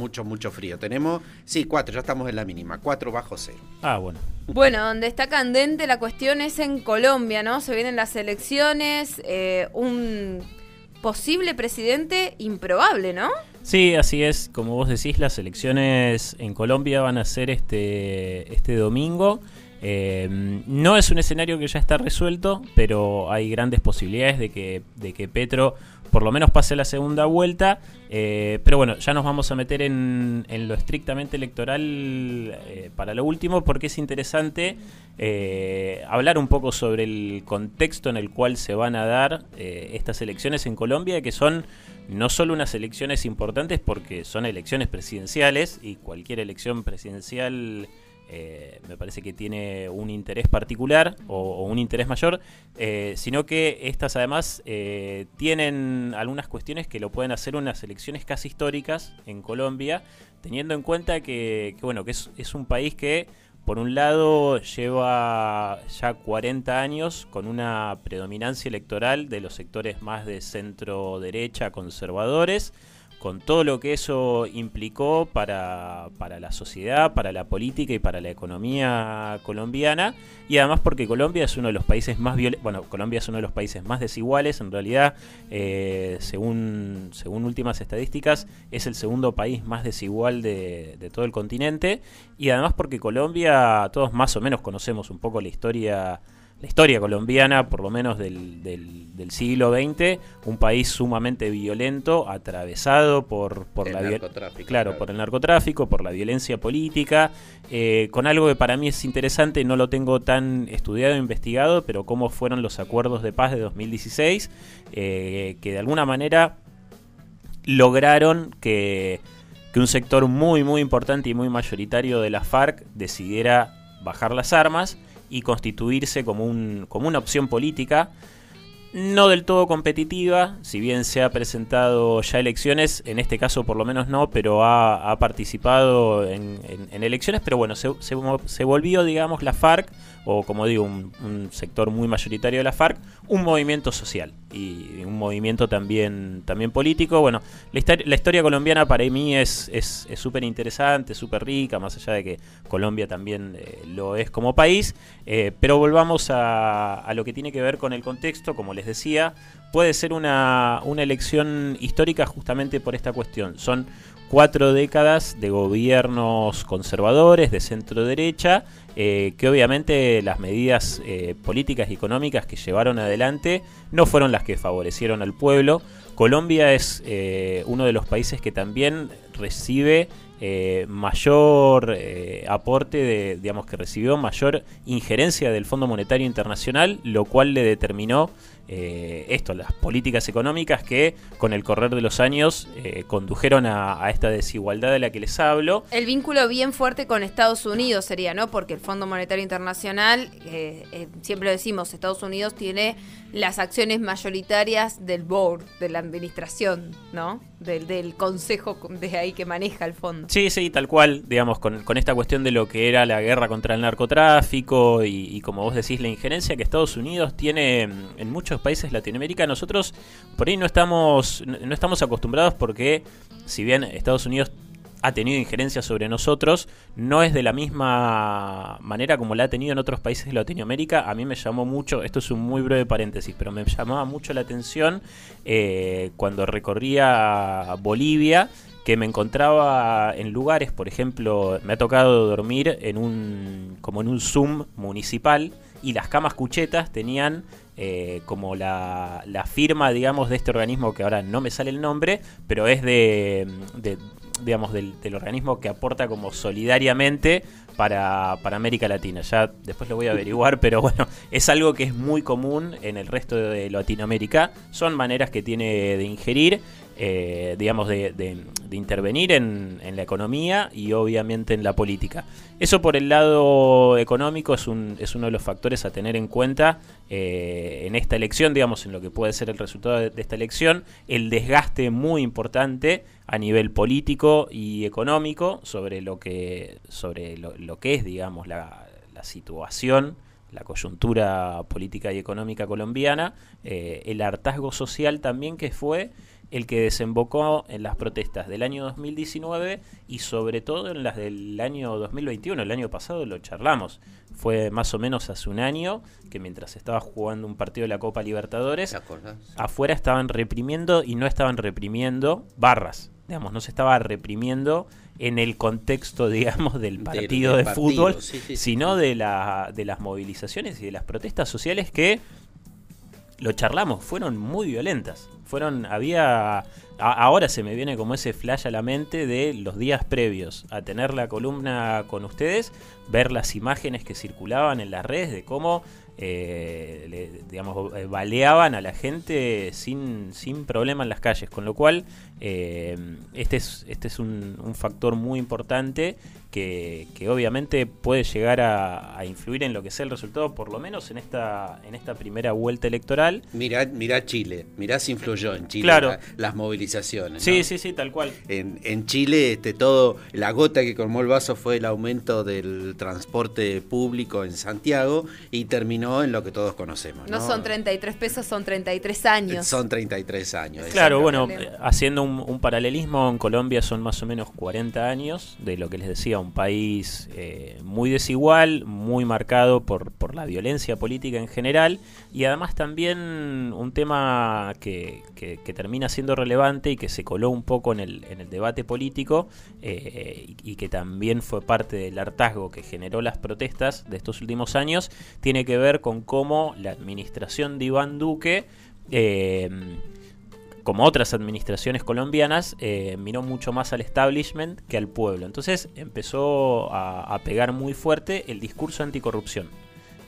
mucho, mucho frío. Tenemos, sí, cuatro, ya estamos en la mínima, cuatro bajo cero. Ah, bueno. Bueno, donde está candente la cuestión es en Colombia, ¿no? Se vienen las elecciones, eh, un posible presidente improbable, ¿no? Sí, así es. Como vos decís, las elecciones en Colombia van a ser este, este domingo. Eh, no es un escenario que ya está resuelto, pero hay grandes posibilidades de que, de que Petro por lo menos pase la segunda vuelta. Eh, pero bueno, ya nos vamos a meter en, lo estrictamente electoral eh, para lo último, porque es interesante hablar un poco sobre el contexto en el cual se van a dar estas elecciones en Colombia, que son no solo unas elecciones importantes porque son elecciones presidenciales y cualquier elección presidencial eh, me parece que tiene un interés particular o, un interés mayor, eh, sino que estas además eh, tienen algunas cuestiones que lo pueden hacer unas elecciones casi históricas en Colombia, teniendo en cuenta que, bueno, que es, un país que por un lado lleva ya 40 años con una predominancia electoral de los sectores más de centro derecha conservadores, con todo lo que eso implicó para, la sociedad, para la política y para la economía colombiana, y además porque Colombia es uno de los países más bueno, Colombia es uno de los países más desiguales, en realidad, eh, según, según últimas estadísticas, es el segundo país más desigual de, de todo el continente, y además porque Colombia, todos más o menos conocemos un poco la historia la historia colombiana, por lo menos del, del, siglo XX, un país sumamente violento, atravesado por, por el la narcotráfico, claro, por el narcotráfico, por la violencia política, eh, con algo que para mí es interesante, no lo tengo tan estudiado e investigado, pero cómo fueron los acuerdos de paz de 2016, eh, que de alguna manera lograron que, que un sector muy, muy importante y muy mayoritario de la FARC decidiera bajar las armas y constituirse como, un, como una opción política no del todo competitiva, si bien se ha presentado ya elecciones, en este caso por lo menos no, pero ha, participado en, elecciones, pero bueno, se, se, volvió, digamos, la FARC, o como digo, un, sector muy mayoritario de la FARC, un movimiento social y un movimiento también, también político. Bueno, la, historia, colombiana para mí es súper es, interesante, súper rica, más allá de que Colombia también eh, lo es como país, eh, pero volvamos a, a lo que tiene que ver con el contexto, como les decía, puede ser una, una elección histórica justamente por esta cuestión. Son cuatro décadas de gobiernos conservadores, de centro derecha, eh, que obviamente las medidas eh, políticas y económicas que llevaron adelante no fueron las que favorecieron al pueblo. Colombia es eh, uno de los países que también recibe mayor aporte de, digamos que recibió mayor injerencia del Fondo Monetario Internacional, lo cual le determinó eh, esto, las políticas económicas que con el correr de los años eh, condujeron a, esta desigualdad de la que les hablo. El vínculo bien fuerte con Estados Unidos sería, ¿no? Porque el Fondo Monetario Internacional, eh, siempre lo decimos, Estados Unidos tiene las acciones mayoritarias del board, de la administración, ¿no? Del, consejo de ahí que maneja el fondo. Sí, sí, tal cual, digamos, con, esta cuestión de lo que era la guerra contra el narcotráfico y, y como vos decís, la injerencia que Estados Unidos tiene en muchos países Latinoamérica, nosotros por ahí no estamos, no estamos acostumbrados porque si bien Estados Unidos ha tenido injerencia sobre nosotros, no es de la misma manera como la ha tenido en otros países de Latinoamérica. A mí me llamó mucho, esto es un muy breve paréntesis, pero me llamaba mucho la atención eh, cuando recorría Bolivia que me encontraba en lugares, por ejemplo, me ha tocado dormir en un como en un Zoom municipal y las camas cuchetas tenían eh, como la, firma, digamos, de este organismo que ahora no me sale el nombre, pero es de, digamos, del, organismo que aporta como solidariamente para, para, América Latina. Ya después lo voy a averiguar, pero bueno, es algo que es muy común en el resto de Latinoamérica. Son maneras que tiene de ingerir. Eh, digamos, de, intervenir en, la economía y obviamente en la política. Eso por el lado económico es, un, es uno de los factores a tener en cuenta eh, en esta elección, digamos, en lo que puede ser el resultado de, esta elección, el desgaste muy importante a nivel político y económico sobre lo que, sobre lo, que es, digamos, la, situación la coyuntura política y económica colombiana, eh, el hartazgo social también que fue el que desembocó en las protestas del año 2019 y sobre todo en las del año 2021. El año pasado lo charlamos. Fue más o menos hace un año que mientras estaba jugando un partido de la Copa Libertadores, afuera estaban reprimiendo y no estaban reprimiendo barras. Digamos, no se estaba reprimiendo en el contexto, digamos, del partido de, fútbol, sino de, la, de las movilizaciones y de las protestas sociales que lo charlamos, fueron muy violentas. Fueron, había, ahora se me viene como ese flash a la mente de los días previos a tener la columna con ustedes, ver las imágenes que circulaban en las redes de cómo eh, digamos, eh, baleaban a la gente sin, sin problema en las calles, con lo cual eh, este es, este es un, factor muy importante que, obviamente puede llegar a, influir en lo que sea el resultado, por lo menos en esta, en esta primera vuelta electoral. Mirá, mirá Chile, mirá si influyó en Chile las movilizaciones. Sí, sí, sí, tal cual. En, en Chile este, todo, la gota que colmó el vaso fue el aumento del transporte público en Santiago y terminó en lo que todos conocemos. No, son 33 pesos, son 33 años. Son 33 años. Claro, bueno, haciendo un, paralelismo, en Colombia son más o menos 40 años de lo que les decía, un país eh, muy desigual, muy marcado por, por la violencia política en general y además también un tema que, que, termina siendo relevante y que se coló un poco en el, en el debate político eh, y que también fue parte del hartazgo que generó las protestas de estos últimos años, tiene que ver con cómo la administración de Iván Duque, eh, como otras administraciones colombianas, eh, miró mucho más al establishment que al pueblo. Entonces empezó a pegar muy fuerte el discurso anticorrupción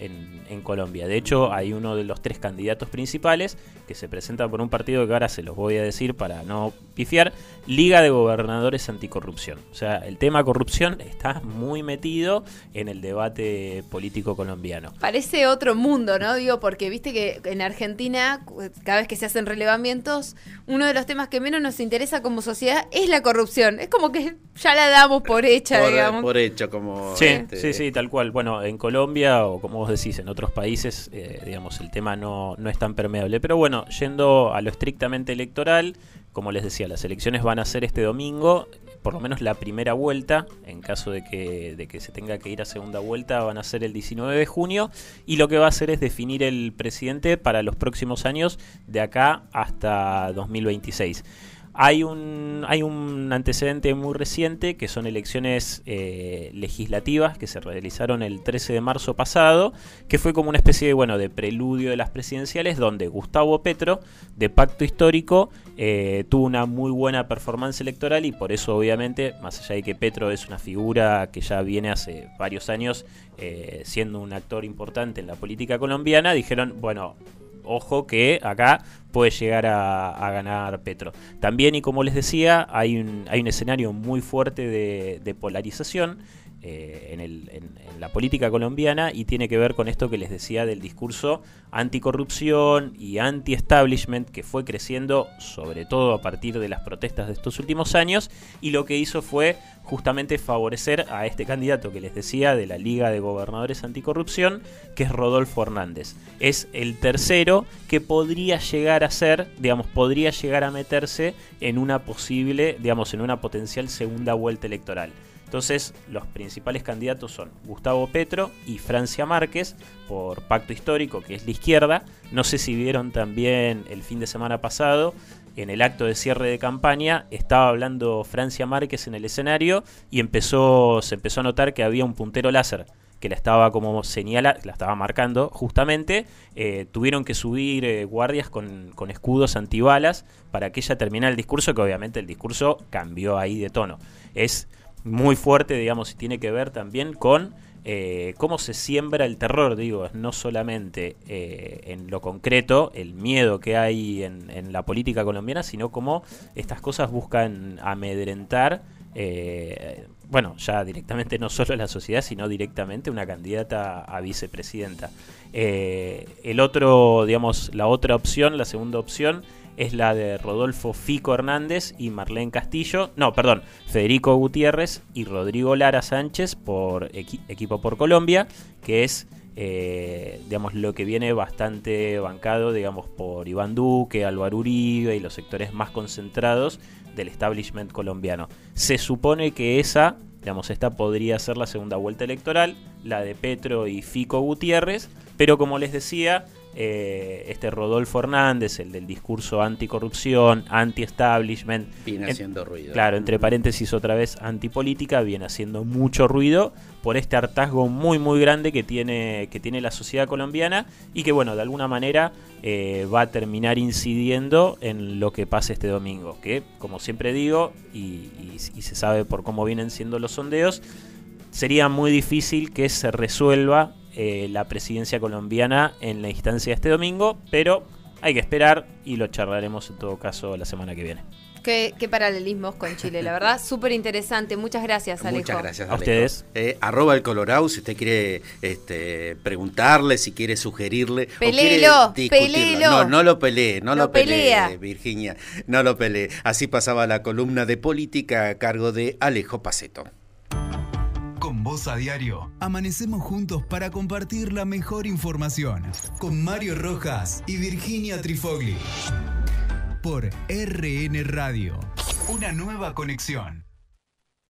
en, Colombia. De hecho, hay uno de los tres candidatos principales que se presenta por un partido que ahora se los voy a decir para no pifiar, Liga de Gobernadores Anticorrupción. O sea, el tema corrupción está muy metido en el debate político colombiano. Parece otro mundo, ¿no? Digo, porque viste que en Argentina, cada vez que se hacen relevamientos, uno de los temas que menos nos interesa como sociedad es la corrupción. Es como que ya la damos por hecha, digamos. Por hecho, como... Sí, este, sí, sí, tal cual. Bueno, en Colombia, o como decís, en otros países, eh, digamos, el tema no, no es tan permeable. Pero bueno, yendo a lo estrictamente electoral, como les decía, las elecciones van a ser este domingo, por lo menos la primera vuelta, en caso de que, de que se tenga que ir a segunda vuelta, van a ser el 19 de junio, y lo que va a hacer es definir el presidente para los próximos años, de acá hasta 2026. Hay un, hay un antecedente muy reciente que son elecciones eh, legislativas que se realizaron el 13 de marzo pasado, que fue como una especie de, bueno, de preludio de las presidenciales donde Gustavo Petro, de Pacto Histórico, eh, tuvo una muy buena performance electoral y por eso obviamente, más allá de que Petro es una figura que ya viene hace varios años eh, siendo un actor importante en la política colombiana, dijeron, bueno, ojo que acá puede llegar a, ganar Petro. También, y como les decía, hay un, hay un escenario muy fuerte de, polarización. Eh, en, la política colombiana y tiene que ver con esto que les decía del discurso anticorrupción y anti-establishment que fue creciendo sobre todo a partir de las protestas de estos últimos años y lo que hizo fue justamente favorecer a este candidato que les decía de la Liga de Gobernadores Anticorrupción, que es Rodolfo Hernández. Es el tercero que podría llegar a ser, digamos, podría llegar a meterse en una posible, digamos, en una potencial segunda vuelta electoral. Entonces, los principales candidatos son Gustavo Petro y Francia Márquez por Pacto Histórico, que es la izquierda. No sé si vieron también el fin de semana pasado en el acto de cierre de campaña estaba hablando Francia Márquez en el escenario y empezó, se empezó a notar que había un puntero láser que la estaba como señala, la estaba marcando justamente, eh, tuvieron que subir eh, guardias con, con, escudos antibalas para que ella terminara el discurso, que obviamente el discurso cambió ahí de tono. Es muy fuerte, digamos, y tiene que ver también con eh, cómo se siembra el terror, digo, no solamente eh, en lo concreto, el miedo que hay en, la política colombiana, sino cómo estas cosas buscan amedrentar, eh, bueno, ya directamente no solo la sociedad, sino directamente una candidata a vicepresidenta. el otro, digamos, la otra opción, la segunda opción, es la de Rodolfo Fico Hernández y Marlene Castillo, no, perdón, Federico Gutiérrez y Rodrigo Lara Sánchez por equipo por Colombia, que es eh, digamos, lo que viene bastante bancado, digamos, por Iván Duque, Álvaro Uribe y los sectores más concentrados del establishment colombiano. Se supone que esa, digamos, esta podría ser la segunda vuelta electoral, la de Petro y Fico Gutiérrez, pero como les decía, eh, este Rodolfo Hernández, el del discurso anticorrupción, anti-establishment. Viene haciendo ruido. Claro, entre paréntesis otra vez antipolítica, viene haciendo mucho ruido por este hartazgo muy muy grande que tiene, que tiene la sociedad colombiana y que bueno, de alguna manera eh, va a terminar incidiendo en lo que pase este domingo. Que como siempre digo, y se sabe por cómo vienen siendo los sondeos, sería muy difícil que se resuelva eh, la presidencia colombiana en la instancia de este domingo, pero hay que esperar y lo charlaremos en todo caso la semana que viene. Qué, paralelismos con Chile, la verdad, súper interesante. Muchas gracias, Alejo. Muchas gracias, A ustedes. Eh, arroba el Colorado, si usted quiere este, preguntarle, si quiere sugerirle. Pelelo, pelelo. No, no lo pelee, no lo, pelee, Virginia, no lo pelee. Así pasaba la columna de política a cargo de Alejo Paceto. Con Voz a Diario, amanecemos juntos para compartir la mejor información. Con Mario Rojas y Virginia Trifogli. Por RN Radio. Una nueva conexión.